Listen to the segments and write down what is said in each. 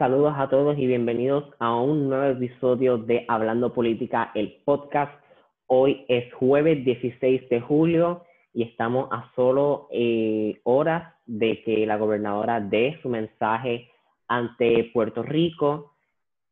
Saludos a todos y bienvenidos a un nuevo episodio de Hablando Política, el podcast. Hoy es jueves 16 de julio y estamos a solo eh, horas de que la gobernadora dé su mensaje ante Puerto Rico,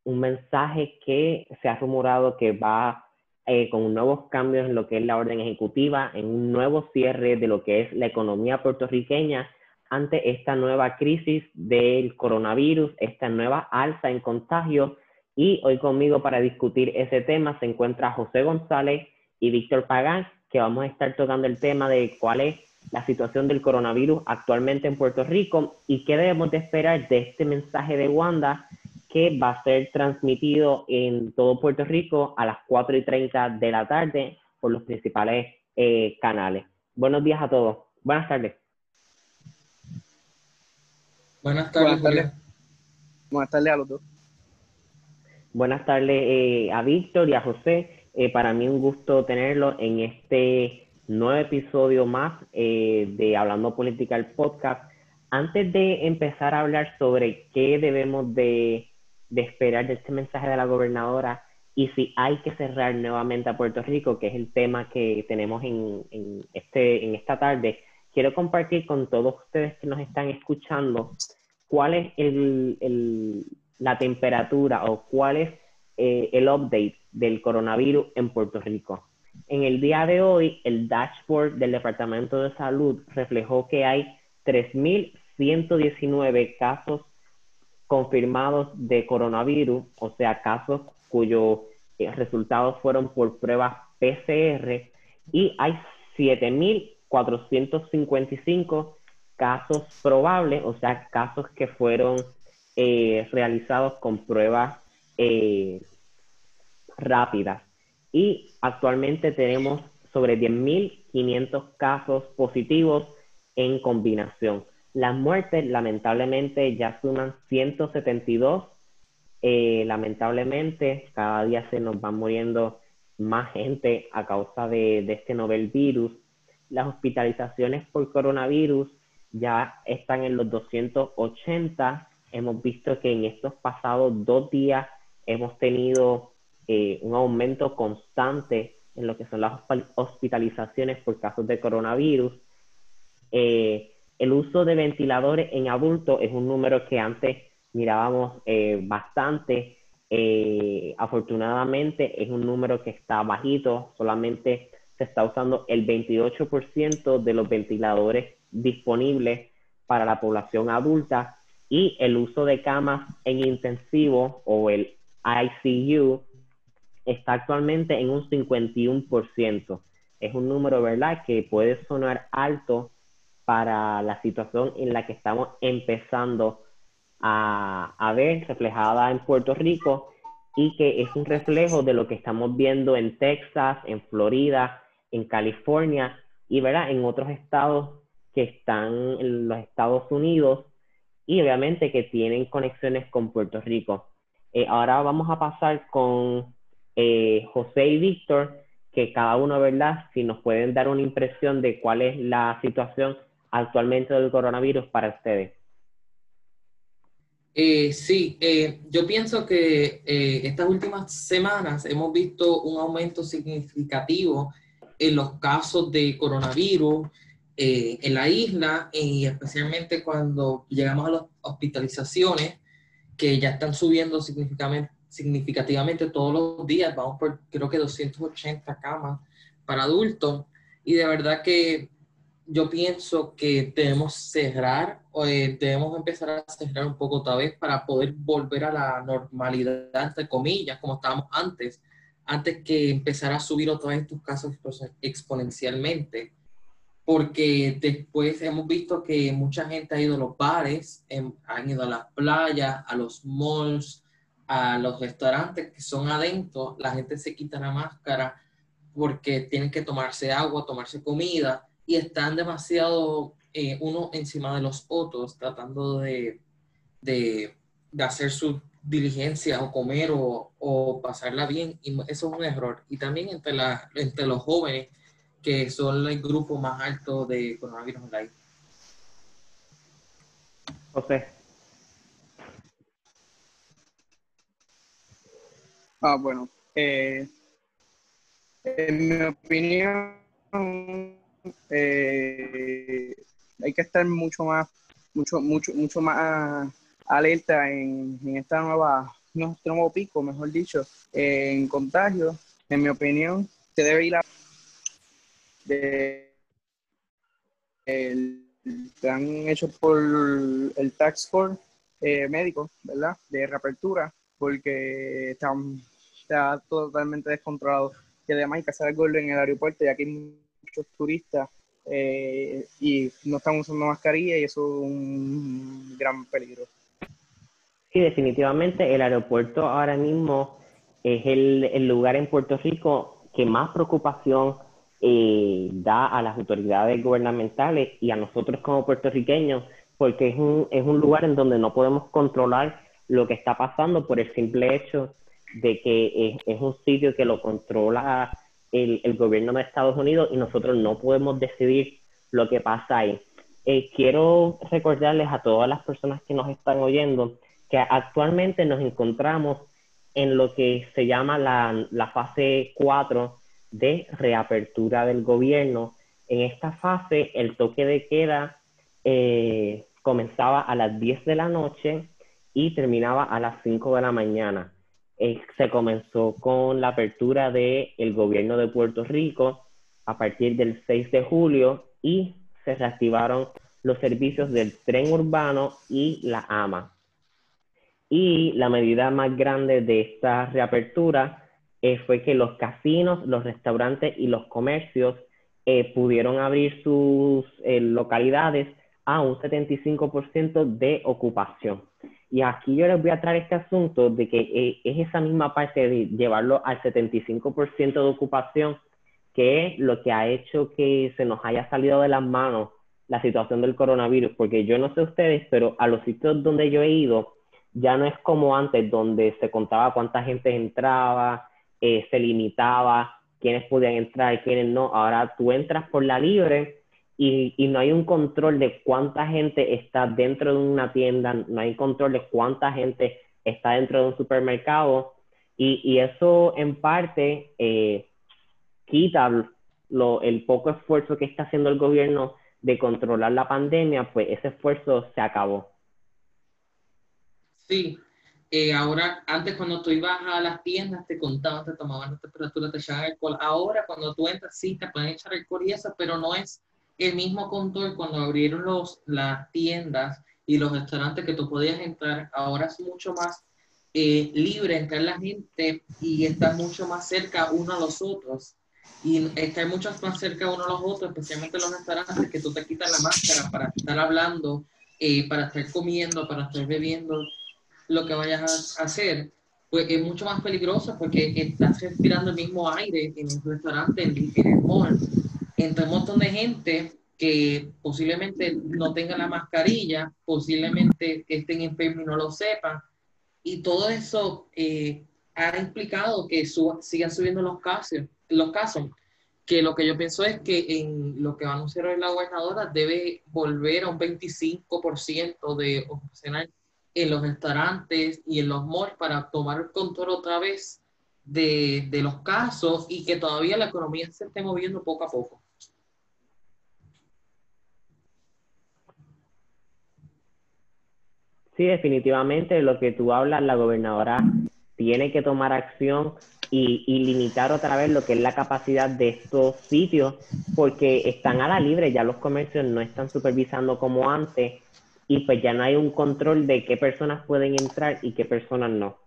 un mensaje que se ha rumorado que va eh, con nuevos cambios en lo que es la orden ejecutiva, en un nuevo cierre de lo que es la economía puertorriqueña ante esta nueva crisis del coronavirus, esta nueva alza en contagios. Y hoy conmigo para discutir ese tema se encuentra José González y Víctor Pagán, que vamos a estar tocando el tema de cuál es la situación del coronavirus actualmente en Puerto Rico y qué debemos de esperar de este mensaje de Wanda que va a ser transmitido en todo Puerto Rico a las 4 y 30 de la tarde por los principales eh, canales. Buenos días a todos. Buenas tardes. Buenas tardes. Buenas tardes, a los dos. Buenas tardes eh, a Víctor y a José. Eh, para mí un gusto tenerlo en este nuevo episodio más eh, de Hablando Política, el podcast. Antes de empezar a hablar sobre qué debemos de, esperar de este mensaje de la gobernadora y si hay que cerrar nuevamente a Puerto Rico, que es el tema que tenemos en, este, en esta tarde, quiero compartir con todos ustedes que nos están escuchando cuál es el, la temperatura o cuál es eh, el update del coronavirus en Puerto Rico. En el día de hoy, el dashboard del Departamento de Salud reflejó que hay 3.119 casos confirmados de coronavirus, o sea, casos cuyos eh, resultados fueron por pruebas PCR, y hay 7.455 casos probables, o sea, casos que fueron eh, realizados con pruebas eh, rápidas. Y actualmente tenemos sobre 10.500 casos positivos en combinación. Las muertes lamentablemente ya suman 172. Eh, lamentablemente cada día se nos va muriendo más gente a causa de, de este novel virus. Las hospitalizaciones por coronavirus ya están en los 280. Hemos visto que en estos pasados dos días hemos tenido eh, un aumento constante en lo que son las hospitalizaciones por casos de coronavirus. Eh, el uso de ventiladores en adultos es un número que antes mirábamos eh, bastante. afortunadamente es un número que está bajito, solamente se está usando el 28% de los ventiladores disponibles para la población adulta y el uso de camas en intensivo o el ICU está actualmente en un 51%. Es un número, ¿verdad?, que puede sonar alto para la situación en la que estamos empezando a, a ver reflejada en Puerto Rico y que es un reflejo de lo que estamos viendo en Texas, en Florida, en California y ¿verdad? en otros estados que están en los Estados Unidos y obviamente que tienen conexiones con Puerto Rico. Eh, ahora vamos a pasar con eh, José y Víctor, que cada uno, ¿verdad? Si nos pueden dar una impresión de cuál es la situación actualmente del coronavirus para ustedes. Eh, sí, yo pienso que estas últimas semanas hemos visto un aumento significativo en los casos de coronavirus eh, en la isla y especialmente cuando llegamos a las hospitalizaciones que ya están subiendo significativamente, todos los días, vamos por creo que 280 camas para adultos y de verdad que yo pienso que debemos cerrar, o eh, debemos empezar a cerrar un poco otra vez para poder volver a la normalidad, entre comillas, como estábamos antes, antes que empezar a subir otra vez estos casos exponencialmente porque después hemos visto que mucha gente ha ido a los bares, em, han ido a las playas, a los malls, a los restaurantes que son adentro, la gente se quita la máscara porque tienen que tomarse agua, tomarse comida y están demasiado eh, uno encima de los otros tratando de, de, de hacer su diligencia o comer o, o, pasarla bien y eso es un error. Y también entre, la, entre los jóvenes que son el grupo más alto de coronavirus en la isla. José. Ah, bueno. Eh, en mi opinión, eh, hay que estar mucho más, mucho, mucho, mucho más alerta en, en esta nueva, nuevo pico, mejor dicho, en contagio. En mi opinión, se debe ir a de, el plan hecho por el Tax Force eh, médico, ¿verdad? De reapertura, porque está, está totalmente descontrolado. Y además hay que hacer algo en el aeropuerto, ya que hay muchos turistas eh, y no están usando mascarilla y eso es un gran peligro. Sí, definitivamente el aeropuerto ahora mismo es el, lugar en Puerto Rico que más preocupación eh, da a las autoridades gubernamentales y a nosotros como puertorriqueños, porque es un, es un lugar en donde no podemos controlar lo que está pasando por el simple hecho de que es, un sitio que lo controla el, el, gobierno de Estados Unidos y nosotros no podemos decidir lo que pasa ahí. Eh, quiero recordarles a todas las personas que nos están oyendo que actualmente nos encontramos en lo que se llama la, fase 4 de reapertura del gobierno. En esta fase, el toque de queda eh, comenzaba a las 10 de la noche y terminaba a las 5 de la mañana. Eh, se comenzó con la apertura del el gobierno de Puerto Rico a partir del 6 de julio y se reactivaron los servicios del tren urbano y la AMA. Y la medida más grande de esta reapertura eh, fue que los casinos, los restaurantes y los comercios eh, pudieron abrir sus eh, localidades a un 75% de ocupación. Y aquí yo les voy a traer este asunto de que es esa misma parte de llevarlo al 75% de ocupación que es lo que ha hecho que se nos haya salido de las manos la situación del coronavirus, porque yo no sé ustedes, pero a los sitios donde yo he ido, ya no es como antes, donde se contaba cuánta gente entraba, eh, se limitaba quiénes podían entrar y quiénes no. Ahora tú entras por la libre y, y, no hay un control de cuánta gente está dentro de una tienda, no hay control de cuánta gente está dentro de un supermercado. Y, y eso en parte eh, quita lo, el poco esfuerzo que está haciendo el gobierno de controlar la pandemia, pues ese esfuerzo se acabó. Sí, eh, ahora, antes cuando tú ibas a las tiendas te contaban, te tomaban la temperatura, te echaban alcohol. Ahora cuando tú entras, sí, te pueden echar alcohol y eso, pero no es el mismo control cuando abrieron los, las tiendas y los restaurantes que tú podías entrar. Ahora es mucho más eh, libre entrar la gente y estar mucho más cerca uno a los otros. Y estar mucho más cerca uno a los otros, especialmente los restaurantes, que tú te quitas la máscara para estar hablando, eh, para estar comiendo, para estar bebiendo lo que vayas a hacer, pues es mucho más peligroso porque estás respirando el mismo aire en un restaurante, en, el mall, entre un montón de gente que posiblemente no tengan la mascarilla, posiblemente estén enfermos y no lo sepan. Y todo eso eh, ha implicado que sigan subiendo los casos, los casos. Que lo que yo pienso es que en lo que va a anunciar hoy la gobernadora debe volver a un 25% de opcional en los restaurantes y en los malls para tomar el control otra vez de, de los casos y que todavía la economía se esté moviendo poco a poco. Sí, definitivamente lo que tú hablas, la gobernadora tiene que tomar acción y, y, limitar otra vez lo que es la capacidad de estos sitios, porque están a la libre, ya los comercios no están supervisando como antes y pues ya no hay un control de qué personas pueden entrar y qué personas no.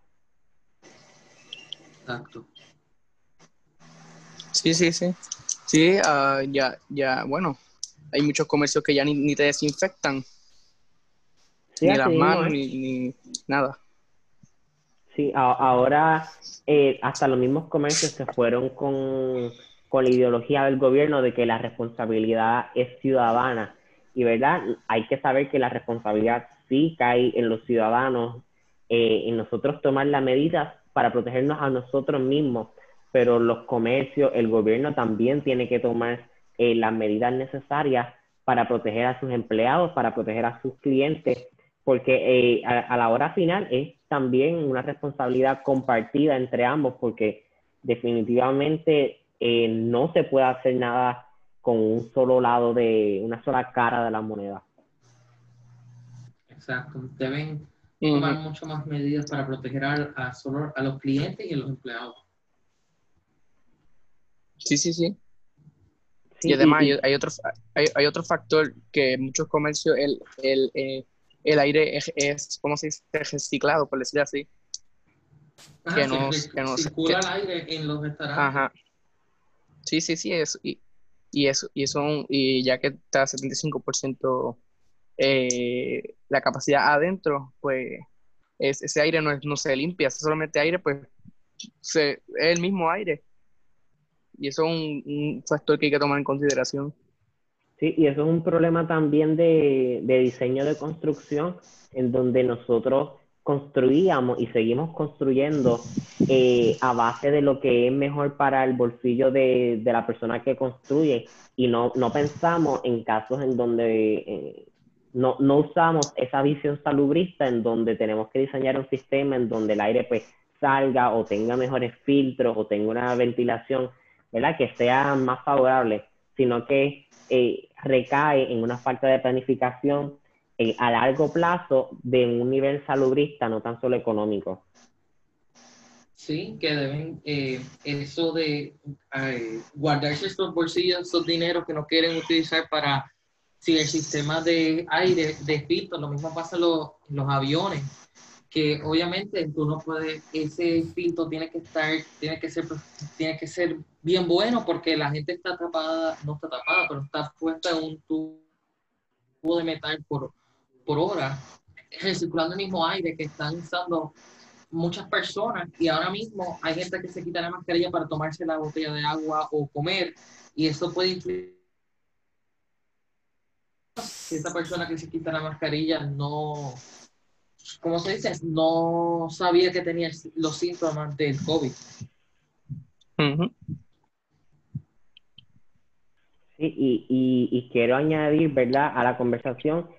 Exacto. Sí, sí, sí. Sí, uh, ya, ya, bueno, hay muchos comercios que ya ni, ni te desinfectan. ni las manos, ni, ni, nada. Sí, a, ahora eh, hasta los mismos comercios se fueron con, con la ideología del gobierno de que la responsabilidad es ciudadana y verdad, hay que saber que la responsabilidad sí cae en los ciudadanos, eh, en nosotros tomar las medidas para protegernos a nosotros mismos, pero los comercios, el gobierno también tiene que tomar eh, las medidas necesarias para proteger a sus empleados, para proteger a sus clientes, porque eh, a, la hora final es también una responsabilidad compartida entre ambos, porque definitivamente no se puede hacer nada con un solo lado de, una sola cara de la moneda. Exacto, deben tomar mucho más medidas para proteger a, solo, a los clientes y a los empleados. Sí, sí, sí. y además Hay, otro, hay, otro factor que muchos comercios, el, el, eh, el aire es, es, ¿cómo se dice? Reciclado, por decirlo así. que, no, que circula el aire en los restaurantes. Ajá. Sí, sí, sí, eso. Y, y eso, y eso, y ya que está 75% eh, la capacidad adentro, pues ese aire no, no se limpia, es solamente aire, pues es el mismo aire. Y eso es un, factor que hay que tomar en consideración. Sí, y eso es un problema también de, de diseño de construcción, en donde nosotros construíamos y seguimos construyendo eh, a base de lo que es mejor para el bolsillo de, de la persona que construye y no, no, pensamos en casos en donde eh, no, no, usamos esa visión salubrista en donde tenemos que diseñar un sistema en donde el aire pues salga o tenga mejores filtros o tenga una ventilación, ¿verdad? Que sea más favorable, sino que eh, recae en una falta de planificación eh, a largo plazo de un nivel salubrista, no tan solo económico. Sí, que deben, eh, eso de guardarse estos bolsillos, esos dineros que no quieren utilizar para, si el sistema de aire de filtro, lo mismo pasa en los, los aviones, que obviamente tú no puedes, ese filtro tiene que estar, tiene que ser, tiene que ser bien bueno porque la gente está tapada, no está tapada, pero está puesta en un tubo de metal por, por hora, recirculando el mismo aire que están usando muchas personas y ahora mismo hay gente que se quita la mascarilla para tomarse la botella de agua o comer y eso puede influir si esa persona que se quita la mascarilla no, ¿cómo se dice? No sabía que tenía los síntomas del COVID. Sí, y, y, y quiero añadir, ¿verdad?, a la conversación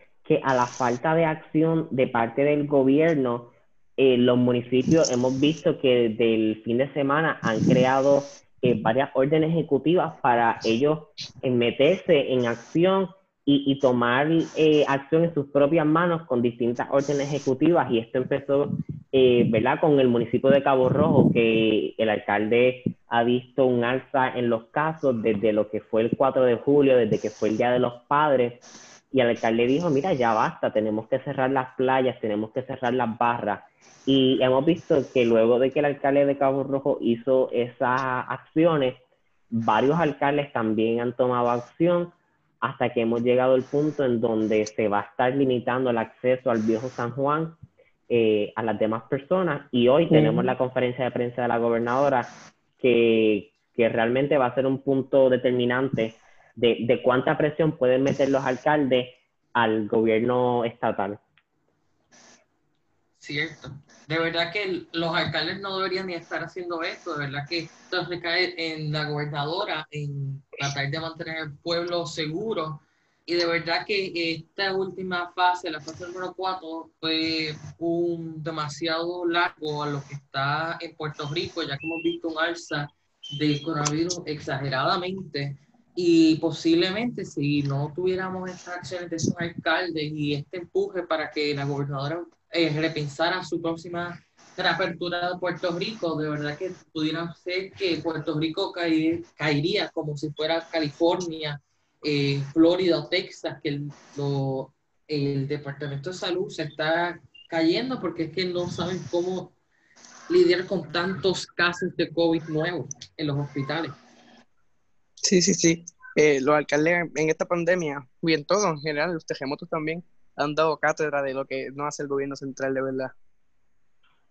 a la falta de acción de parte del gobierno, eh, los municipios hemos visto que desde el fin de semana han creado eh, varias órdenes ejecutivas para ellos eh, meterse en acción y, tomar acción en sus propias manos con distintas órdenes ejecutivas. Y esto empezó, ¿verdad?, con el municipio de Cabo Rojo, que el alcalde ha visto un alza en los casos desde lo que fue el 4 de julio, desde que fue el Día de los Padres y el alcalde dijo, mira, ya basta, tenemos que cerrar las playas, tenemos que cerrar las barras. Y hemos visto que luego de que el alcalde de Cabo Rojo hizo esas acciones, varios alcaldes también han tomado acción hasta que hemos llegado al punto en donde se va a estar limitando el acceso al viejo San Juan eh, a las demás personas. Y hoy tenemos la conferencia de prensa de la gobernadora que, que realmente va a ser un punto determinante de, cuánta presión pueden meter los alcaldes al gobierno estatal. Cierto. De verdad que los alcaldes no deberían ni estar haciendo esto. De verdad que esto recae en la gobernadora, en tratar de mantener el pueblo seguro. Y de verdad que esta última fase, la fase número 4, fue un demasiado largo a lo que está en Puerto Rico, ya que hemos visto un alza de coronavirus exageradamente y posiblemente si no tuviéramos estas acciones de esos alcaldes y este empuje para que la gobernadora eh, repensara su próxima reapertura de Puerto Rico, de verdad que pudiera ser que Puerto Rico caería como si fuera California, eh, Florida o Texas, que el Departamento de Salud se está cayendo porque es que no saben cómo lidiar con tantos casos de COVID nuevos en los hospitales. Sí, sí, sí. Eh, los alcaldes en esta pandemia, y en todo en general, los terremotos también, han dado cátedra de lo que no hace el gobierno central de verdad.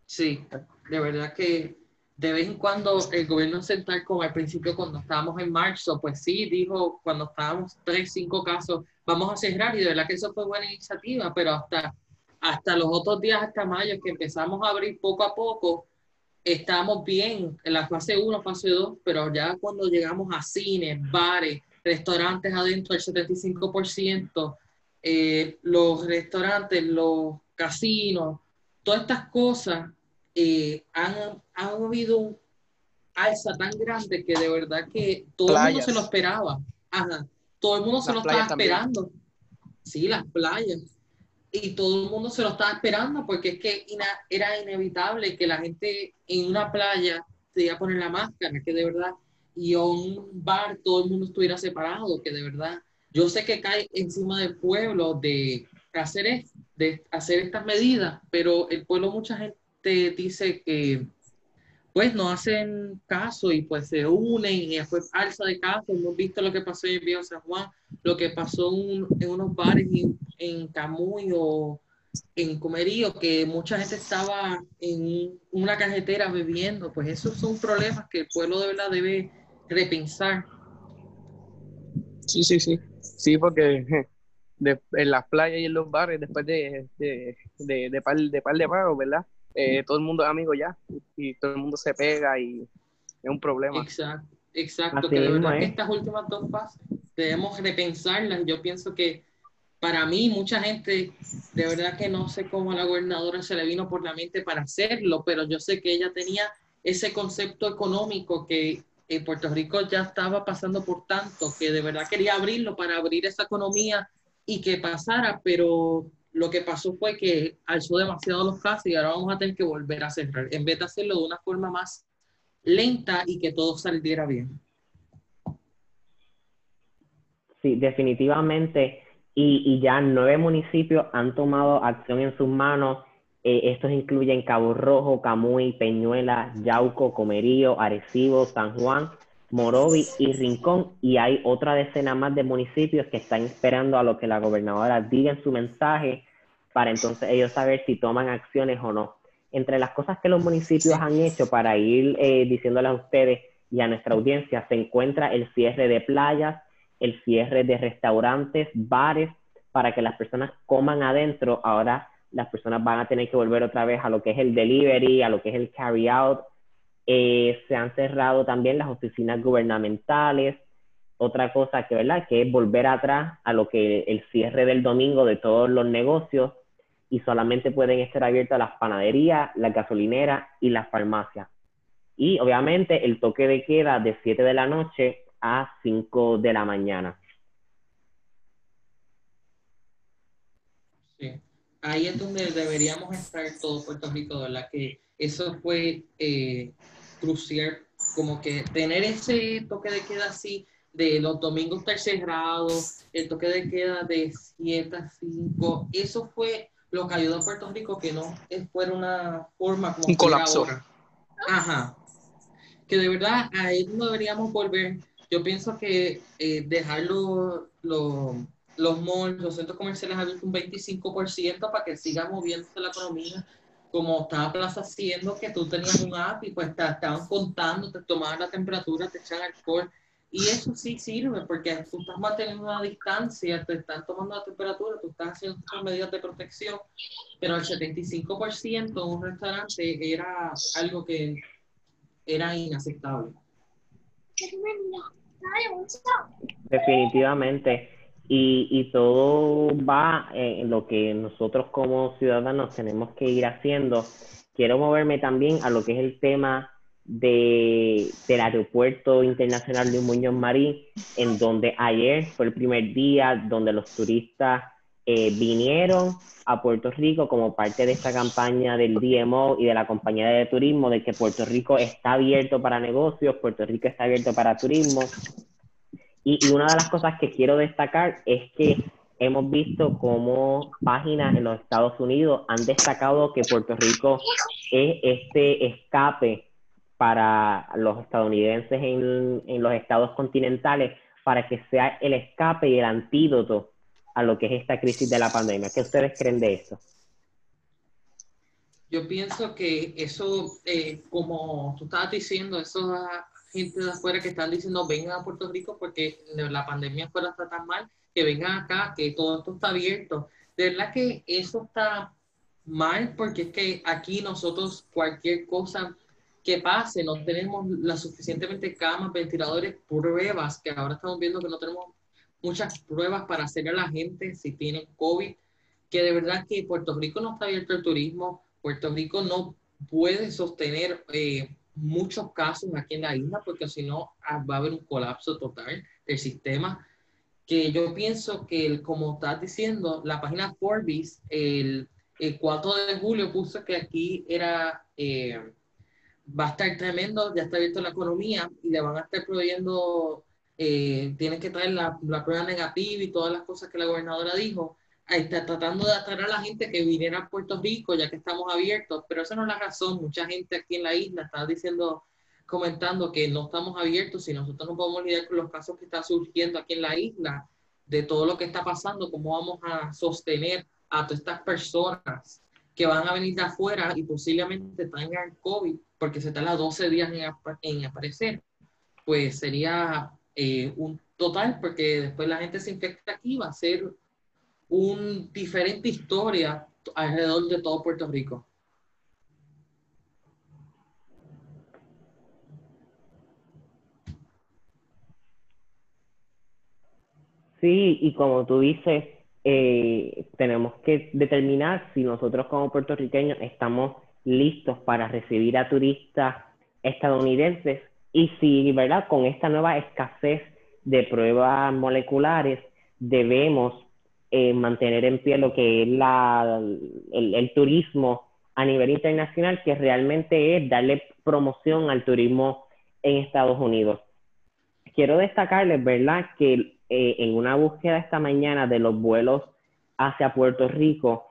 Sí, de verdad que de vez en cuando el gobierno central, como al principio cuando estábamos en marzo, pues sí, dijo cuando estábamos tres, cinco casos, vamos a cerrar y de verdad que eso fue buena iniciativa, pero hasta, hasta los otros días, hasta mayo, que empezamos a abrir poco a poco, estábamos bien en la fase 1, fase 2, pero ya cuando llegamos a cines, bares, restaurantes adentro, el 75%, eh, los restaurantes, los casinos, todas estas cosas eh, han, han habido un alza tan grande que de verdad que todo el mundo se lo esperaba. Ajá. Todo el mundo se lo estaba esperando. Sí, las playas. Y todo el mundo se lo estaba esperando porque es que era inevitable que la gente en una playa se iba a poner la máscara, que de verdad, y en un bar todo el mundo estuviera separado, que de verdad, yo sé que cae encima del pueblo de hacer, de hacer estas medidas, pero el pueblo mucha gente dice que pues no hacen caso y pues se unen y después alza de caso. Hemos visto lo que pasó en Viejo San Juan, lo que pasó en unos bares en, en Camuy o en Comerío, que mucha gente estaba en una cajetera bebiendo. Pues esos son problemas que el pueblo de verdad debe repensar. Sí, sí, sí. Sí, porque en las playas y en los bares, después de, de, de, de par, de par ¿verdad? Eh, todo el mundo es amigo ya y todo el mundo se pega y es un problema. Exacto, exacto. que de verdad que estas últimas dos fases debemos repensarlas. Yo pienso que para mí, mucha gente, de verdad que no sé cómo a la gobernadora se le vino por la mente para hacerlo, pero yo sé que ella tenía ese concepto económico que en Puerto Rico ya estaba pasando por tanto, que de verdad quería abrirlo para abrir esa economía y que pasara, pero lo que pasó fue que alzó demasiado los casos y ahora vamos a tener que volver a cerrar, en vez de hacerlo de una forma más lenta y que todo saliera bien. Sí, definitivamente. Y, y ya nueve municipios han tomado acción en sus manos. Eh, estos incluyen Cabo Rojo, Camuy, Peñuela, Yauco, Comerío, Arecibo, San Juan, Morovi y Rincón. Y hay otra decena más de municipios que están esperando a lo que la gobernadora diga en su mensaje para entonces ellos saber si toman acciones o no. Entre las cosas que los municipios han hecho para ir eh, a ustedes y a nuestra audiencia, se encuentra el cierre de playas, el cierre de restaurantes, bares, para que las personas coman adentro. Ahora las personas van a tener que volver otra vez a lo que es el delivery, a lo que es el carry out. Eh, se han cerrado también las oficinas gubernamentales. Otra cosa que, ¿verdad? que es volver atrás a lo que el cierre del domingo de todos los negocios y solamente pueden estar abiertas las panaderías, las gasolineras y las farmacias. Y obviamente el toque de queda de 7 de la noche a 5 de la mañana. Sí, ahí es donde deberíamos estar todo Puerto Rico, ¿verdad? Que eso fue eh, crucial, como que tener ese toque de queda así, de los domingos estar cerrados, el toque de queda de 7 a 5, eso fue lo que ayudó a Puerto Rico que no fuera una forma como un colapso. Ajá. Que de verdad ahí no deberíamos volver. Yo pienso que eh, dejar los, los malls, los centros comerciales abiertos un 25% para que siga moviéndose la economía, como estaba Plaza haciendo, que tú tenías un app y pues te estaban contando, te tomaban la temperatura, te echaban alcohol y eso sí sirve porque tú estás manteniendo una distancia, te están tomando la temperatura, tú estás haciendo medidas de protección, pero el 75% en un restaurante era algo que era inaceptable. Definitivamente. Y, todo va en lo que nosotros como ciudadanos tenemos que ir haciendo. Quiero moverme también a lo que es el tema de, del Aeropuerto Internacional de Muñoz Marín, en donde ayer fue el primer día donde los turistas eh, vinieron a Puerto Rico como parte de esta campaña del DMO y de la compañía de turismo de que Puerto Rico está abierto para negocios, Puerto Rico está abierto para turismo. Y, una de las cosas que quiero destacar es que hemos visto cómo páginas en los Estados Unidos han destacado que Puerto Rico es este escape para los estadounidenses en, los estados continentales para que sea el escape y el antídoto a lo que es esta crisis de la pandemia. ¿Qué ustedes creen de eso? Yo pienso que eso, eh, como tú estabas diciendo, eso gente de afuera que están diciendo vengan a Puerto Rico porque la pandemia fuera está tan mal, que vengan acá, que todo esto está abierto. De verdad que eso está mal porque es que aquí nosotros cualquier cosa que pase, no tenemos las suficientemente camas, ventiladores, pruebas, que ahora estamos viendo que no tenemos muchas pruebas para hacer a la gente si tienen COVID, que de verdad que Puerto Rico no está abierto al turismo, Puerto Rico no puede sostener eh, muchos casos aquí en la isla porque si no ah, va a haber un colapso total del sistema que yo pienso que, como estás diciendo, la página Forbes el, el 4 de julio puso que aquí era, eh, va a estar tremendo, ya está abierto la economía y le van a estar proveyendo, eh, tienen que traer la, la, prueba negativa y todas las cosas que la gobernadora dijo. Está tratando de atraer a la gente que viniera a Puerto Rico ya que estamos abiertos, pero esa no es la razón. Mucha gente aquí en la isla está diciendo, comentando que no estamos abiertos y nosotros no podemos lidiar con los casos que están surgiendo aquí en la isla, de todo lo que está pasando, cómo vamos a sostener a todas estas personas que van a venir de afuera y posiblemente tengan COVID, porque se tarda 12 días en, aparecer, pues sería eh, un total, porque después la gente se infecta aquí, va a ser una diferente historia alrededor de todo Puerto Rico. Sí, y como tú dices, eh, tenemos que determinar si nosotros como puertorriqueños estamos listos para recibir a turistas estadounidenses y si, ¿verdad? Con esta nueva escasez de pruebas moleculares debemos eh, mantener en pie lo que es la, el, turismo a nivel internacional, que realmente es darle promoción al turismo en Estados Unidos. Quiero destacarles, ¿verdad?, que eh, en una búsqueda esta mañana de los vuelos hacia Puerto Rico,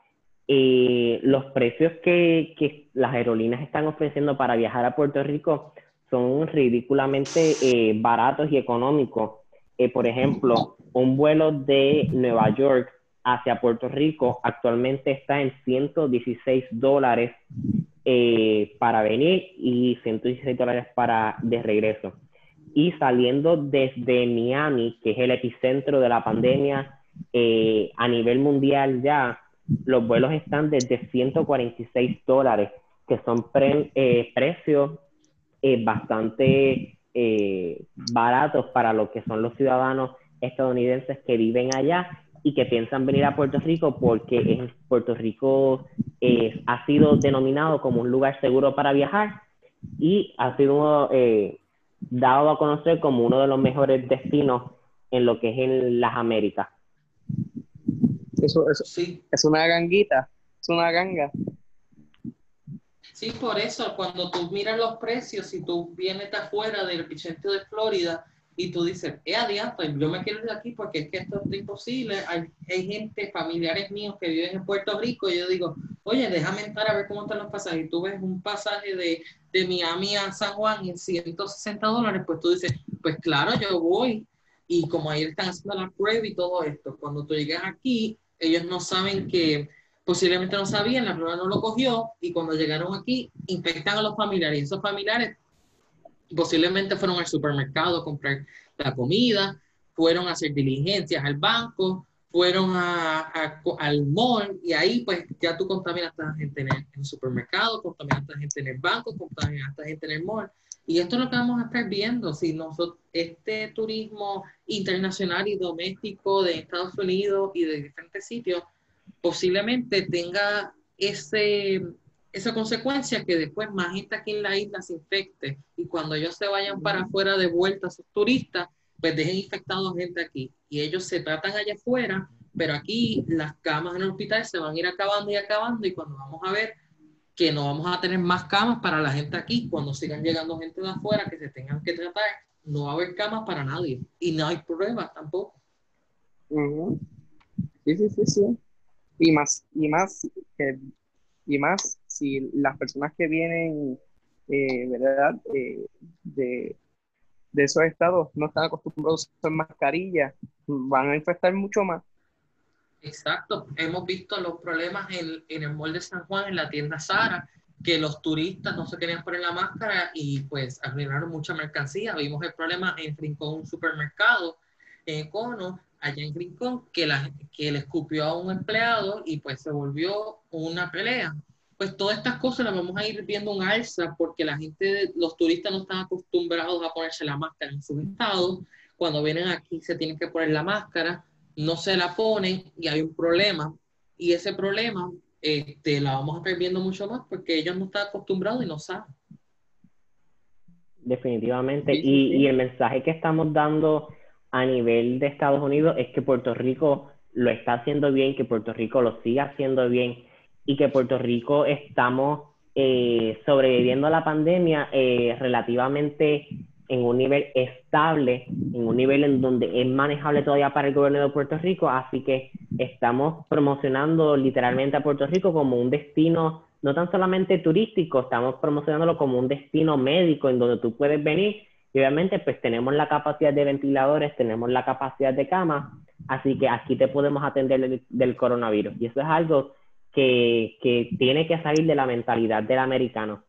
eh, los precios que, que, las aerolíneas están ofreciendo para viajar a Puerto Rico son ridículamente eh, baratos y económicos. Por ejemplo, un vuelo de Nueva York hacia Puerto Rico actualmente está en 116 dólares para venir y 116 dólares para de regreso. Y saliendo desde Miami, que es el epicentro de la pandemia eh, a nivel mundial ya, los vuelos están desde 146 dólares, que son eh, precios eh, baratos para lo que son los ciudadanos estadounidenses que viven allá y que piensan venir a Puerto Rico porque Puerto Rico ha sido denominado como un lugar seguro para viajar y ha sido dado a conocer como uno de los mejores destinos en lo que es en las Américas. Eso, eso sí. es una ganguita, es una ganga. Sí, por eso, cuando tú miras los precios, si tú vienes de afuera del epicentro de Florida y tú dices, eh, adiante, yo me quiero ir de aquí porque es que esto es imposible. Hay, hay, gente, familiares míos que viven en Puerto Rico y yo digo, oye, déjame entrar a ver cómo están los pasajes. Y tú ves un pasaje de de Miami a San Juan en 160 dólares, pues tú dices, pues claro, yo voy. Y como ahí están haciendo la prueba y todo esto, cuando tú llegas aquí, ellos no saben que posiblemente no sabían, la prueba no lo cogió y cuando llegaron aquí infectan a los familiares y esos familiares posiblemente fueron al supermercado a comprar la comida, fueron a hacer diligencias al banco, fueron a, al mall y ahí pues ya tú contaminaste a gente en el, supermercado, contaminaste a gente en el banco, contaminaste a gente en el mall. Y esto es lo que vamos a estar viendo, si nosotros, este turismo internacional y doméstico de Estados Unidos y de diferentes sitios, posiblemente tenga ese, esa consecuencia que después más gente aquí en la isla se infecte y cuando ellos se vayan para afuera de vuelta, sus turistas, pues dejen infectados gente aquí y ellos se tratan allá afuera, pero aquí las camas en el hospital se van a ir acabando y acabando y cuando vamos a ver que no vamos a tener más camas para la gente aquí, cuando sigan llegando gente de afuera que se tengan que tratar, no va a haber camas para nadie y no hay pruebas tampoco. Sí, sí, sí, sí. Y más, y más, y más si las personas que vienen, eh, ¿verdad? Eh, de, de esos estados no están acostumbrados a usar mascarilla, van a infectar mucho más. Exacto, hemos visto los problemas en, en el mall de San Juan, en la tienda Sara, que los turistas no se querían poner la máscara y pues arruinaron mucha mercancía. Vimos el problema en Rincón, un supermercado, en Cono, allá en Rincón, que, la, que le escupió a un empleado y pues se volvió una pelea pues todas estas cosas las vamos a ir viendo un alza porque la gente, los turistas no están acostumbrados a ponerse la máscara en sus estados. cuando vienen aquí se tienen que poner la máscara, no se la ponen y hay un problema. Y ese problema este, la vamos a estar viendo mucho más porque ellos no están acostumbrados y no saben. Definitivamente. y, y el mensaje que estamos dando a nivel de Estados Unidos es que Puerto Rico lo está haciendo bien, que Puerto Rico lo siga haciendo bien y que Puerto Rico estamos eh, sobreviviendo a la pandemia eh, relativamente en un nivel estable, en un nivel en donde es manejable todavía para el gobierno de Puerto Rico, así que estamos promocionando literalmente a Puerto Rico como un destino no tan solamente turístico, estamos promocionándolo como un destino médico en donde tú puedes venir y obviamente pues tenemos la capacidad de ventiladores, tenemos la capacidad de camas, así que aquí te podemos atender del, coronavirus. Y eso es algo que, que, tiene que salir de la mentalidad del americano.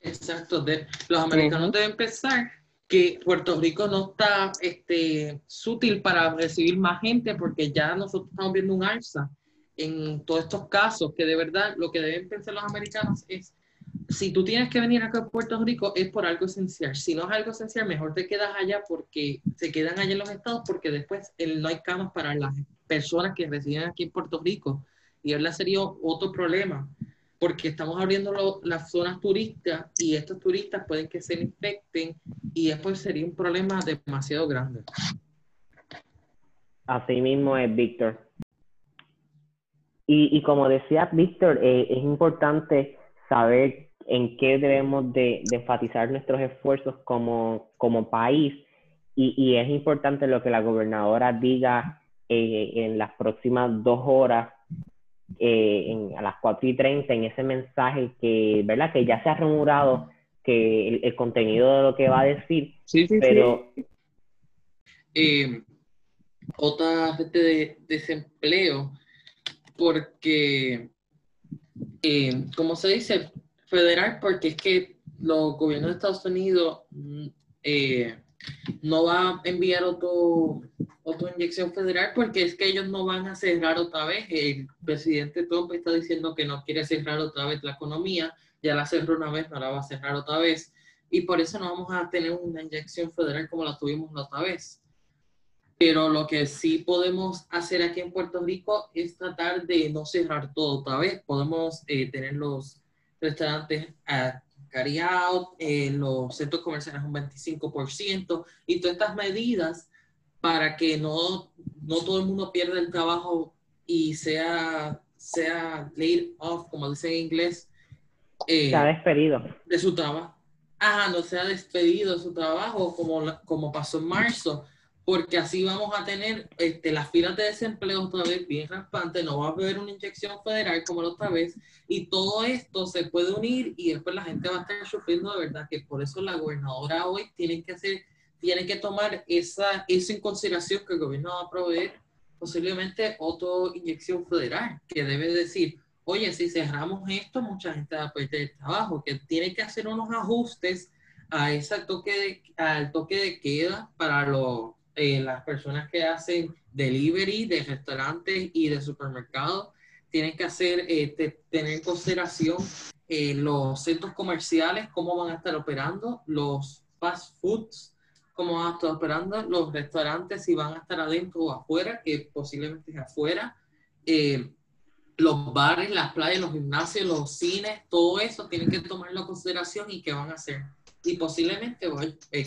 Exacto, de, los americanos deben pensar que Puerto Rico no está este, sutil para recibir más gente porque ya nosotros estamos viendo un alza en todos estos casos, que de verdad lo que deben pensar los americanos es si tú tienes que venir acá a Puerto Rico es por algo esencial. Si no es algo esencial, mejor te quedas allá porque se quedan allá en los estados porque después no hay camas para las personas que residen aquí en Puerto Rico. Y ahora sería otro problema porque estamos abriendo las zonas turistas y estos turistas pueden que se infecten y después sería un problema demasiado grande. Así mismo es, Víctor. Y, como decía Víctor, eh, es importante saber en qué debemos de, enfatizar nuestros esfuerzos como, como país y, y, es importante lo que la gobernadora diga eh, en las próximas dos horas, eh, en, a las 4 y 30, en ese mensaje que, ¿verdad? Que ya se ha rumorado que el, contenido de lo que va a decir, sí, sí, pero... Sí. Eh, otra gente de desempleo, porque, eh, como se dice, federal porque es que los gobiernos de Estados Unidos mm, eh, no va a enviar otro, otra inyección federal porque es que ellos no van a cerrar otra vez. El presidente Trump está diciendo que no quiere cerrar otra vez la economía, ya la cerró una vez, no la va a cerrar otra vez. Y por eso no vamos a tener una inyección federal como la tuvimos la otra vez. Pero lo que sí podemos hacer aquí en Puerto Rico es tratar de no cerrar todo otra vez. Podemos eh, tener los restaurantes a carry out, eh, los centros comerciales un 25% y todas estas medidas para que no, no todo el mundo pierda el trabajo y sea, sea laid off, como dice en inglés. Eh, sea despedido. De su trabajo. Ajá, no sea despedido de su trabajo como, como pasó en marzo porque así vamos a tener este, las filas de desempleo otra vez bien rampantes, no va a haber una inyección federal como la otra vez, y todo esto se puede unir y después la gente va a estar sufriendo de verdad, que por eso la gobernadora hoy tiene que hacer, tiene que tomar esa, eso en consideración que el gobierno va a proveer posiblemente otra inyección federal, que debe decir, oye, si cerramos esto, mucha gente va a perder el trabajo, que tiene que hacer unos ajustes a ese toque de, al toque de queda para los eh, las personas que hacen delivery de restaurantes y de supermercados tienen que hacer, eh, tener en consideración eh, los centros comerciales, cómo van a estar operando, los fast foods, cómo van a estar operando, los restaurantes, si van a estar adentro o afuera, que posiblemente es afuera, los bares, las playas, los gimnasios, los cines, todo eso tienen que tomarlo en consideración y qué van a hacer. Y posiblemente,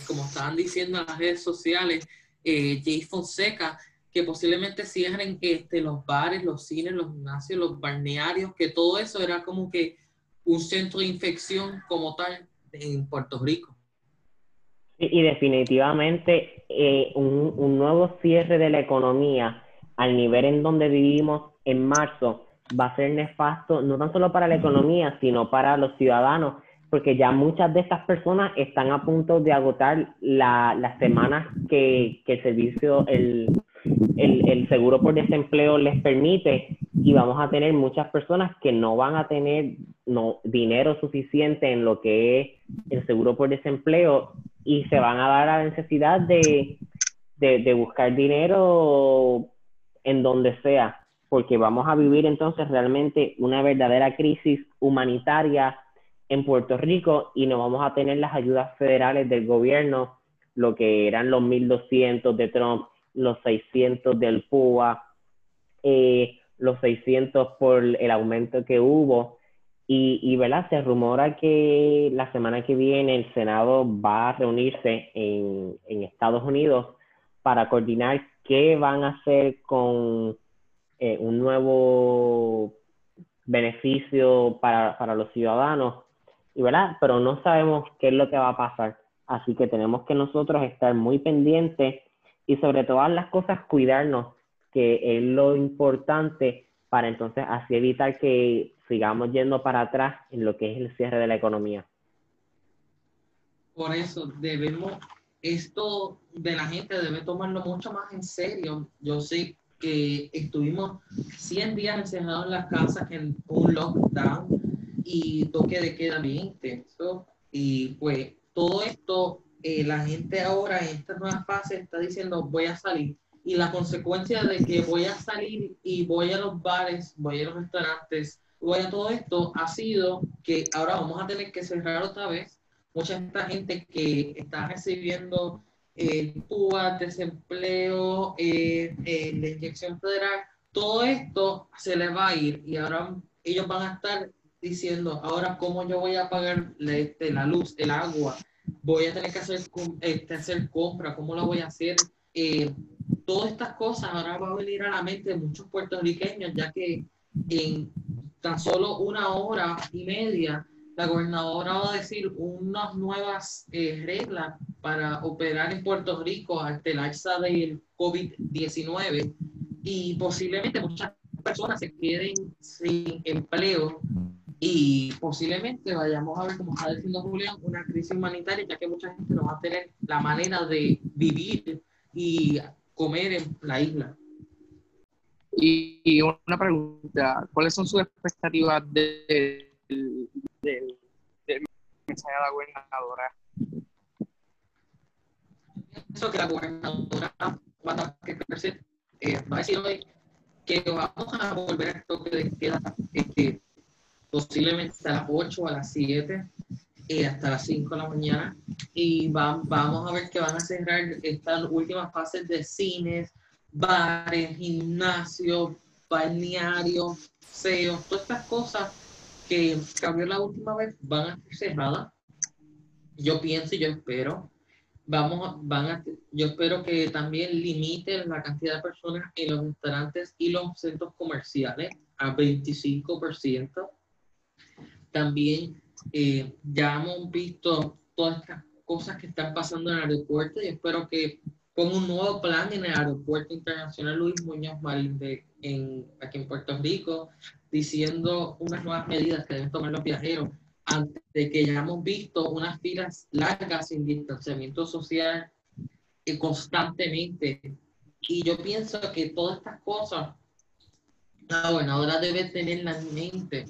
como estaban diciendo en las redes sociales, eh, Jay Fonseca, que posiblemente cierren este, los bares, los cines, los gimnasios, los balnearios, que todo eso era como que un centro de infección como tal en Puerto Rico. Y, definitivamente eh, un, un, nuevo cierre de la economía al nivel en donde vivimos en marzo va a ser nefasto no tan solo para la economía, sino para los ciudadanos porque ya muchas de estas personas están a punto de agotar la, las semanas que, el servicio, el, el, el, seguro por desempleo les permite. Y vamos a tener muchas personas que no van a tener no, dinero suficiente en lo que es el seguro por desempleo y se van a dar a la necesidad de, de, de buscar dinero en donde sea, porque vamos a vivir entonces realmente una verdadera crisis humanitaria en Puerto Rico y no vamos a tener las ayudas federales del gobierno lo que eran los 1.200 de Trump, los 600 del PUA, eh, los 600 por el aumento que hubo. Y, y se rumora que la semana que viene el Senado va a reunirse en, en Estados Unidos para coordinar qué van a hacer con eh, un nuevo beneficio para, para los ciudadanos, y verdad, pero no sabemos qué es lo que va a pasar. Así que tenemos que nosotros estar muy pendientes y sobre todas las cosas cuidarnos, que es lo importante para entonces así evitar que sigamos yendo para atrás en lo que es el cierre de la economía. Por eso debemos, esto de la gente debe tomarlo mucho más en serio. Yo sé que estuvimos 100 días encerrados en las casas en un lockdown y toque de queda bien intenso. Y pues todo esto, eh, la gente ahora en esta nueva fase está diciendo voy a salir. Y la consecuencia de que voy a salir y voy a los bares, voy a los restaurantes, voy a todo esto, ha sido que ahora vamos a tener que cerrar otra vez. Mucha esta gente que está recibiendo el PUA, desempleo, eh, eh, la inyección federal, todo esto se les va a ir y ahora ellos van a estar diciendo, ahora cómo yo voy a pagar la, este, la luz, el agua, voy a tener que hacer, este, hacer compra, cómo lo voy a hacer. Eh, todas estas cosas ahora van a venir a la mente de muchos puertorriqueños, ya que en tan solo una hora y media la gobernadora va a decir unas nuevas eh, reglas para operar en Puerto Rico ante el alza del COVID-19 y posiblemente muchas personas se queden sin empleo y posiblemente vayamos a ver, como está diciendo Julián, una crisis humanitaria, ya que mucha gente no va a tener la manera de vivir y comer en la isla. Y, una pregunta, ¿cuáles son sus expectativas de, del, mensaje de la gobernadora? Pienso que la gobernadora va eh, va a decir hoy que vamos a volver a toque de queda este, posiblemente a las 8 o a las 7 eh, hasta las 5 de la mañana y vamos a ver que van a cerrar estas últimas fases de cines, bares, gimnasios, balnearios, museos, todas estas cosas que cambió la última vez van a ser cerradas. Yo pienso y yo espero. Vamos, van a, yo espero que también limiten la cantidad de personas en los restaurantes y los centros comerciales a 25%. También eh, ya hemos visto todas estas cosas que están pasando en el aeropuerto y espero que ponga un nuevo plan en el aeropuerto internacional Luis Muñoz Marín de, en, aquí en Puerto Rico, diciendo unas nuevas medidas que deben tomar los viajeros antes de que ya hemos visto unas filas largas sin distanciamiento social eh, constantemente. Y yo pienso que todas estas cosas la gobernadora debe tenerlas en mente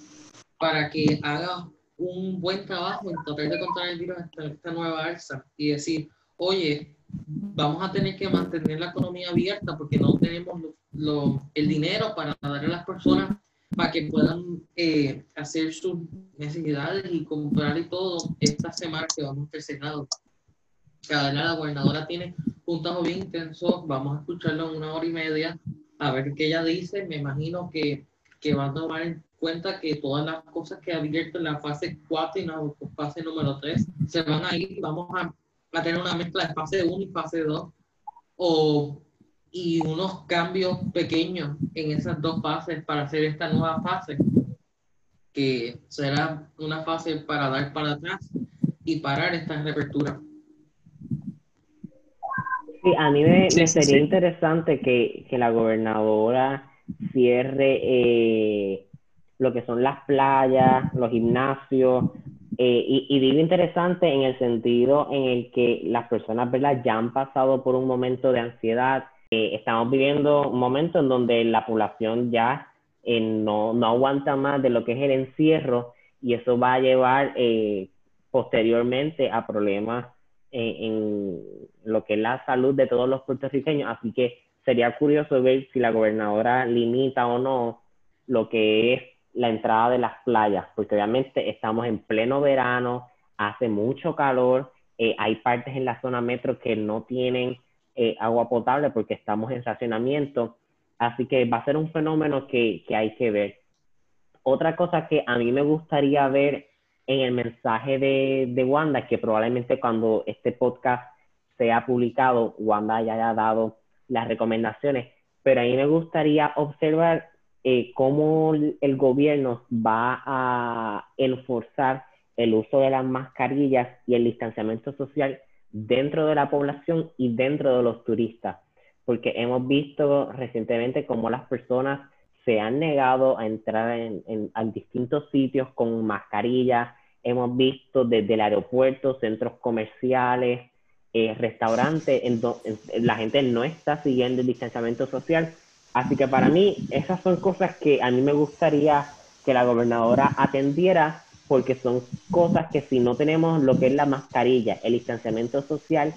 para que haga un buen trabajo en tratar de controlar el virus esta, nueva alza y decir, oye, vamos a tener que mantener la economía abierta porque no tenemos el dinero para darle a las personas para que puedan eh, hacer sus necesidades y comprar y todo esta semana que vamos a estar. Cada la gobernadora tiene un trabajo bien intenso, vamos a escucharlo en una hora y media, a ver qué ella dice. Me imagino que, que va a tomar cuenta que todas las cosas que ha abierto en la fase 4 y la fase número 3 se van a ir y vamos a, a tener una mezcla de fase 1 y fase 2. O y unos cambios pequeños en esas dos fases para hacer esta nueva fase, que será una fase para dar para atrás y parar esta reapertura. Sí, a mí me, sería interesante que, que, la gobernadora cierre eh, lo que son las playas, los gimnasios, eh, y, y, digo interesante en el sentido en el que las personas ¿verdad? ya han pasado por un momento de ansiedad, estamos viviendo un momento en donde la población ya eh, no, no, aguanta más de lo que es el encierro y eso va a llevar eh, posteriormente a problemas en, lo que es la salud de todos los puertorriqueños. Así que sería curioso ver si la gobernadora limita o no lo que es la entrada de las playas, porque obviamente estamos en pleno verano, hace mucho calor Eh, hay partes en la zona metro que no tienen eh, agua potable porque estamos en racionamiento. Así que va a ser un fenómeno que, que hay que ver. Otra cosa que a mí me gustaría ver en el mensaje de, de Wanda, que probablemente cuando este podcast sea publicado, Wanda ya haya dado las recomendaciones, pero a mí me gustaría observar eh, cómo el gobierno va a enforzar el uso de las mascarillas y el distanciamiento social dentro de la población y dentro de los turistas, porque hemos visto recientemente cómo las personas se han negado a entrar en, distintos sitios con mascarillas. Hemos visto desde el aeropuerto, centros comerciales, eh, restaurantes, en la gente no está siguiendo el distanciamiento social. Así que para mí, esas son cosas que a mí me gustaría que la gobernadora atendiera, porque son cosas que si no tenemos lo que es la mascarilla, el distanciamiento social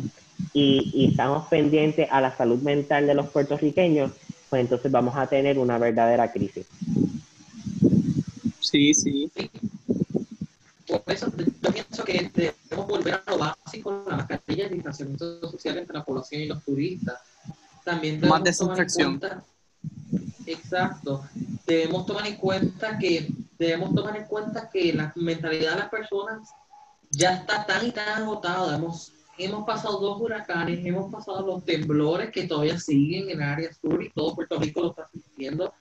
y, y estamos pendientes a la salud mental de los puertorriqueños, pues entonces vamos a tener una verdadera crisis. Sí, sí. Por eso yo pienso que debemos volver a lo básico, la mascarilla y el distanciamiento social entre la población y los turistas. También Más desinfección. Exacto. Debemos tomar en cuenta que debemos tomar en cuenta que la mentalidad de las personas ya está tan y tan agotada. Hemos hemos pasado dos huracanes, hemos pasado los temblores que todavía siguen en el área sur y todo Puerto Rico lo está sintiendo,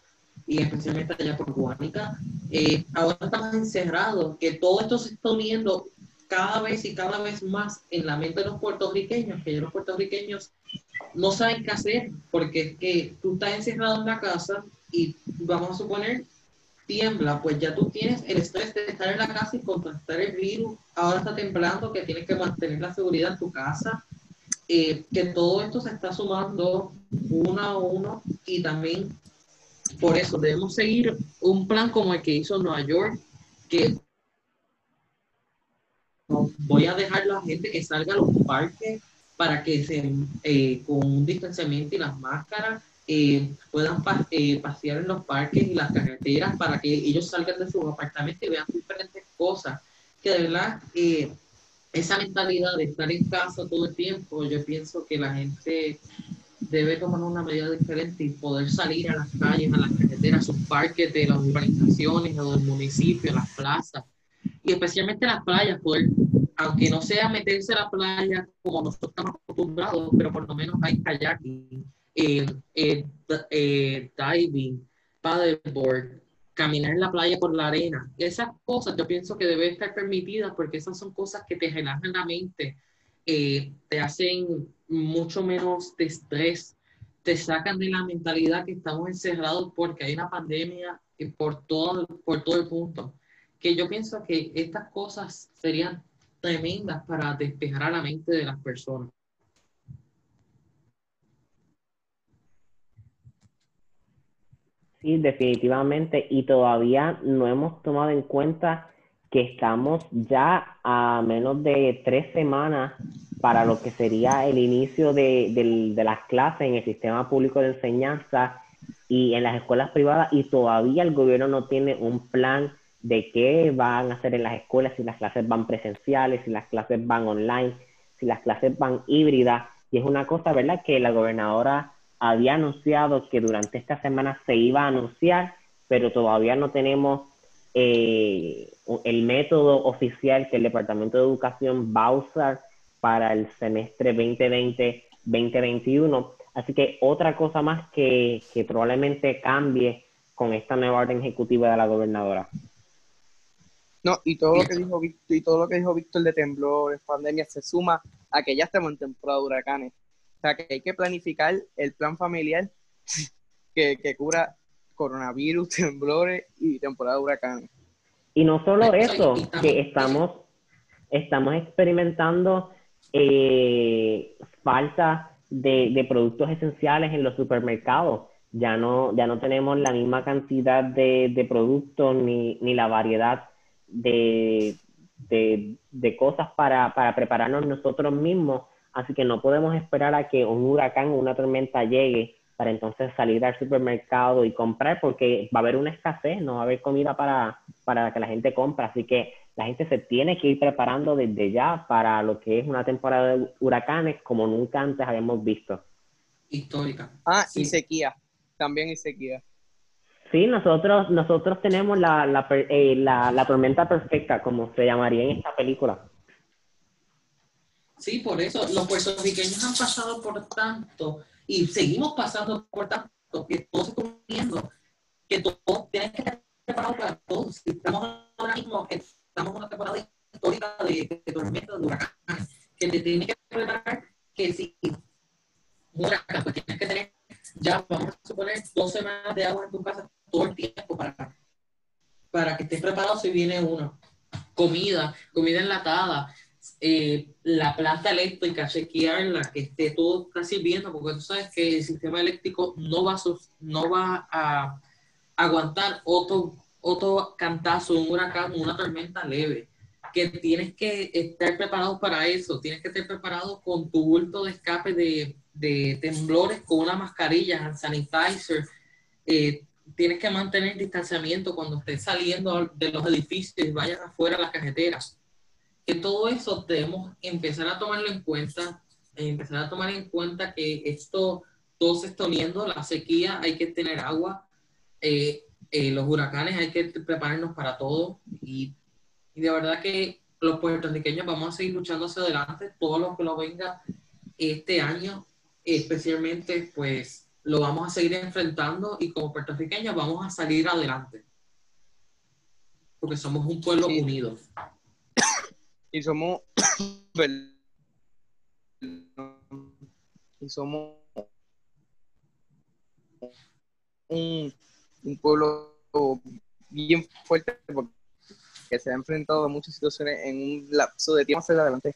y especialmente allá por Guánica. Eh, ahora estamos encerrados, que todo esto se está uniendo cada vez y cada vez más en la mente de los puertorriqueños, que ya los puertorriqueños no saben qué hacer, porque es que tú estás encerrado en la casa y vamos a suponer tiembla, pues ya tú tienes el estrés de estar en la casa y contrastar el virus, ahora está temblando, que tienes que mantener la seguridad en tu casa, eh, que todo esto se está sumando uno a uno y también por eso debemos seguir un plan como el que hizo Nueva York, que voy a dejar a la gente que salga a los parques para que se, eh, con un distanciamiento y las máscaras eh, puedan eh, pasear en los parques y las carreteras para que ellos salgan de sus apartamentos y vean diferentes cosas. Que de verdad, esa mentalidad de estar en casa todo el tiempo, yo pienso que la gente debe tomar una medida diferente y poder salir a las calles, a las carreteras, a sus parques de las urbanizaciones o del municipio, a las plazas y especialmente las playas, poder, aunque no sea meterse a la playa como nosotros estamos acostumbrados, pero por lo menos hay kayaking eh, eh, diving, paddleboard, caminar en la playa por la arena. Esas cosas yo pienso que deben estar permitidas porque esas son cosas que te relajan la mente, eh, te hacen mucho menos de estrés, te sacan de la mentalidad que estamos encerrados porque hay una pandemia por todo, por todo el punto. Que yo pienso que estas cosas serían tremendas para despejar a la mente de las personas. Sí, definitivamente. Y todavía no hemos tomado en cuenta que estamos ya a menos de tres semanas para lo que sería el inicio de, de, las clases en el sistema público de enseñanza y en las escuelas privadas y todavía el gobierno no tiene un plan de qué van a hacer en las escuelas, si las clases van presenciales, si las clases van online, si las clases van híbridas. Y es una cosa, ¿verdad?, que la gobernadora había anunciado que durante esta semana se iba a anunciar, pero todavía no tenemos eh, el método oficial que el Departamento de Educación va a usar para el semestre 2020-2021. Así que otra cosa más que, que probablemente cambie con esta nueva orden ejecutiva de la gobernadora. No, y todo lo que dijo Víctor, y todo lo que dijo Víctor de temblores, pandemia, se suma a que ya estamos en temporada de huracanes sea, que hay que planificar el plan familiar que, que cura coronavirus, temblores y temporada de huracanes. Y no solo eso, que estamos, estamos experimentando eh, falta de, productos esenciales en los supermercados. Ya no, ya no tenemos la misma cantidad de, productos ni, ni, la variedad de, de cosas para, para prepararnos nosotros mismos Así que no podemos esperar a que un huracán o una tormenta llegue para entonces salir al supermercado y comprar porque va a haber una escasez, no va a haber comida para, para que la gente compre, así que la gente se tiene que ir preparando desde ya para lo que es una temporada de huracanes como nunca antes habíamos visto. Histórica. Ah, y sequía, también y sequía. Sí, nosotros, nosotros tenemos la, la, eh, la, la tormenta perfecta, como se llamaría en esta película. Sí, por eso los puertorriqueños han pasado por tanto y seguimos pasando por tanto que todos estamos viendo que todos tienen que estar preparados para todos. Estamos ahora mismo, estamos en una temporada histórica de, de tormentas, de huracanes, que te tienes que preparar que si un huracán, pues tienes que tener ya, vamos a suponer, dos semanas de agua en tu casa todo el tiempo para, para que estés preparado si viene uno. Comida, comida enlatada, eh, la planta eléctrica, chequearla, que esté todo casi sirviendo, porque tú sabes que el sistema eléctrico no va a, no va a aguantar otro, otro cantazo, un huracán, una tormenta leve. Que tienes que estar preparado para eso, tienes que estar preparado con tu bulto de escape de, de temblores, con una mascarilla, sanitizer. Eh, tienes que mantener distanciamiento cuando estés saliendo de los edificios y vayas afuera a las cajeteras que todo eso debemos empezar a tomarlo en cuenta, empezar a tomar en cuenta que esto todo se está uniendo, la sequía, hay que tener agua, eh, eh, los huracanes, hay que prepararnos para todo y, y, de verdad que los puertorriqueños vamos a seguir luchando hacia adelante, todo lo que lo venga este año, especialmente, pues lo vamos a seguir enfrentando y como puertorriqueños vamos a salir adelante, porque somos un pueblo unido. Y somos y somos un, un, pueblo bien fuerte porque se ha enfrentado a muchas situaciones en un lapso de tiempo hacia adelante.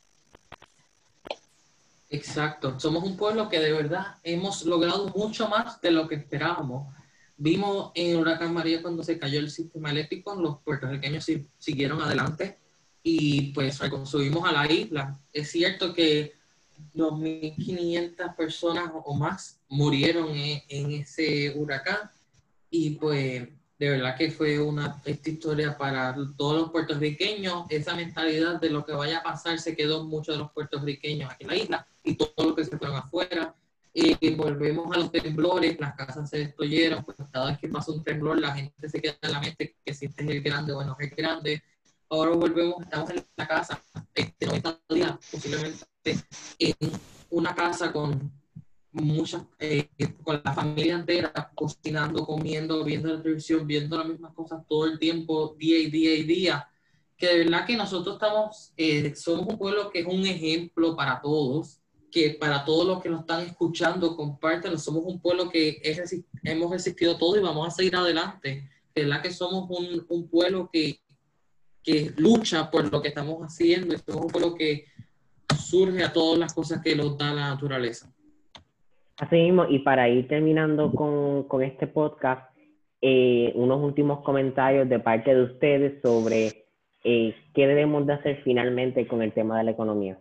Exacto, somos un pueblo que de verdad hemos logrado mucho más de lo que esperábamos. Vimos en Huracán María cuando se cayó el sistema eléctrico, los puertorriqueños siguieron adelante y pues reconstruimos a la isla. Es cierto que 2.500 personas o más murieron en, ese huracán y pues de verdad que fue una esta historia para todos los puertorriqueños. Esa mentalidad de lo que vaya a pasar se quedó muchos de los puertorriqueños aquí en la isla y todo lo que se fueron afuera. Y volvemos a los temblores, las casas se destruyeron, pues cada vez que pasa un temblor la gente se queda en la mente que si este es el grande o no es el grande, ahora volvemos, estamos en la casa, este, 90 días, posiblemente en una casa con muchas, eh, con la familia entera, cocinando, comiendo, viendo la televisión, viendo las mismas cosas todo el tiempo, día y día y día, que de verdad que nosotros estamos, eh, somos un pueblo que es un ejemplo para todos, que para todos los que nos están escuchando, compártanlo, somos un pueblo que hemos resistido todo y vamos a seguir adelante, de verdad que somos un, pueblo que que lucha por lo que estamos haciendo, es un pueblo que surge a todas las cosas que nos da la naturaleza. Así mismo, y para ir terminando con, con este podcast, eh, unos últimos comentarios de parte de ustedes sobre eh, qué debemos de hacer finalmente con el tema de la economía.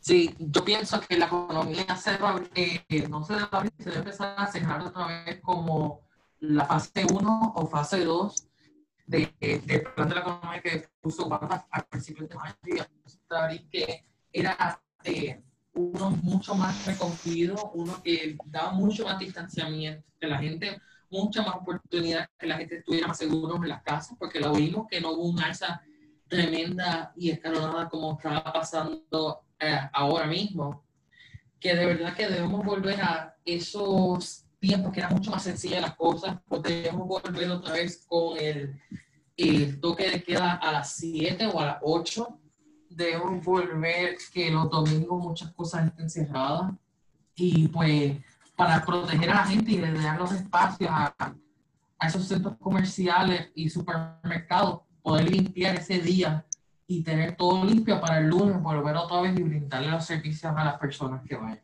Sí, yo pienso que la economía se eh, no se debe abrir, se debe empezar a cerrar otra vez como la fase 1 o fase 2 del de, plan de la economía que puso Obama al principio de mayo, que era eh, uno mucho más reconstruido, uno que daba mucho más distanciamiento, que la gente, mucha más oportunidad, que la gente estuviera más seguro en las casas, porque lo vimos que no hubo un alza tremenda y escalonada como estaba pasando eh, ahora mismo, que de verdad que debemos volver a esos tiempos que eran mucho más sencillas las cosas, o debemos volver otra vez con el, el toque de queda a las 7 o a las 8. Debemos volver que los domingos muchas cosas estén cerradas y pues para proteger a la gente y dar los espacios a, a esos centros comerciales y supermercados, poder limpiar ese día y tener todo limpio para el lunes, volver otra vez y brindarle los servicios a las personas que vayan.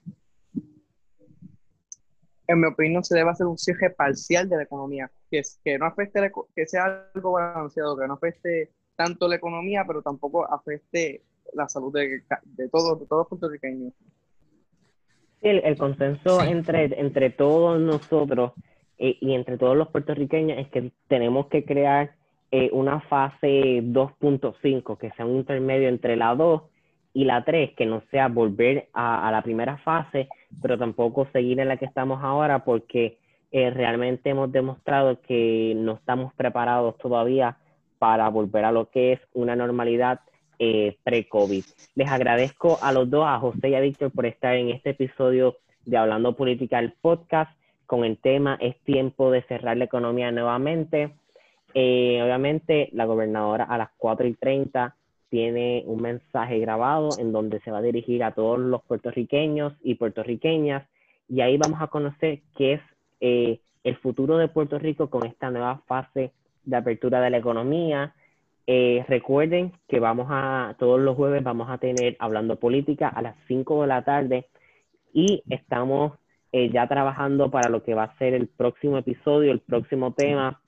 En mi opinión, se debe hacer un cierre parcial de la economía, que, es, que no afecte, que sea algo balanceado, que no afecte tanto la economía, pero tampoco afecte la salud de, de todos, de todos los puertorriqueños. el, consenso entre, entre todos nosotros eh, y entre todos los puertorriqueños es que tenemos que crear eh, una fase 2.5, que sea un intermedio entre la 2 y la 3, que no sea volver a, la primera fase, pero tampoco seguir en la que estamos ahora, porque eh, realmente hemos demostrado que no estamos preparados todavía para volver a lo que es una normalidad eh, pre-COVID. Les agradezco a los dos, a José y a Víctor, por estar en este episodio de Hablando Política, el podcast, con el tema Es tiempo de cerrar la economía nuevamente. Eh, obviamente, la gobernadora a las 4 y 30 tiene un mensaje grabado en donde se va a dirigir a todos los puertorriqueños y puertorriqueñas y ahí vamos a conocer qué es eh, el futuro de Puerto Rico con esta nueva fase de apertura de la economía, eh, recuerden que vamos a, todos los jueves vamos a tener hablando política a las 5 de la tarde y estamos eh, ya trabajando para lo que va a ser el próximo episodio, el próximo tema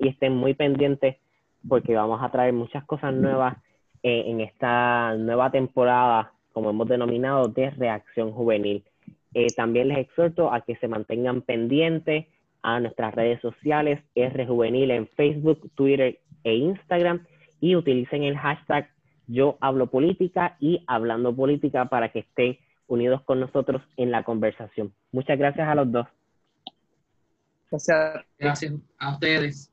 y estén muy pendientes porque vamos a traer muchas cosas nuevas eh, en esta nueva temporada, como hemos denominado, de reacción juvenil. también les exhorto a que se mantengan pendientes a nuestras redes sociales, R Juvenil en Facebook, Twitter e Instagram y utilicen el hashtag yo hablo política y hablando política para que estén unidos con nosotros en la conversación. Muchas gracias a los dos. Gracias. Gracias a ustedes.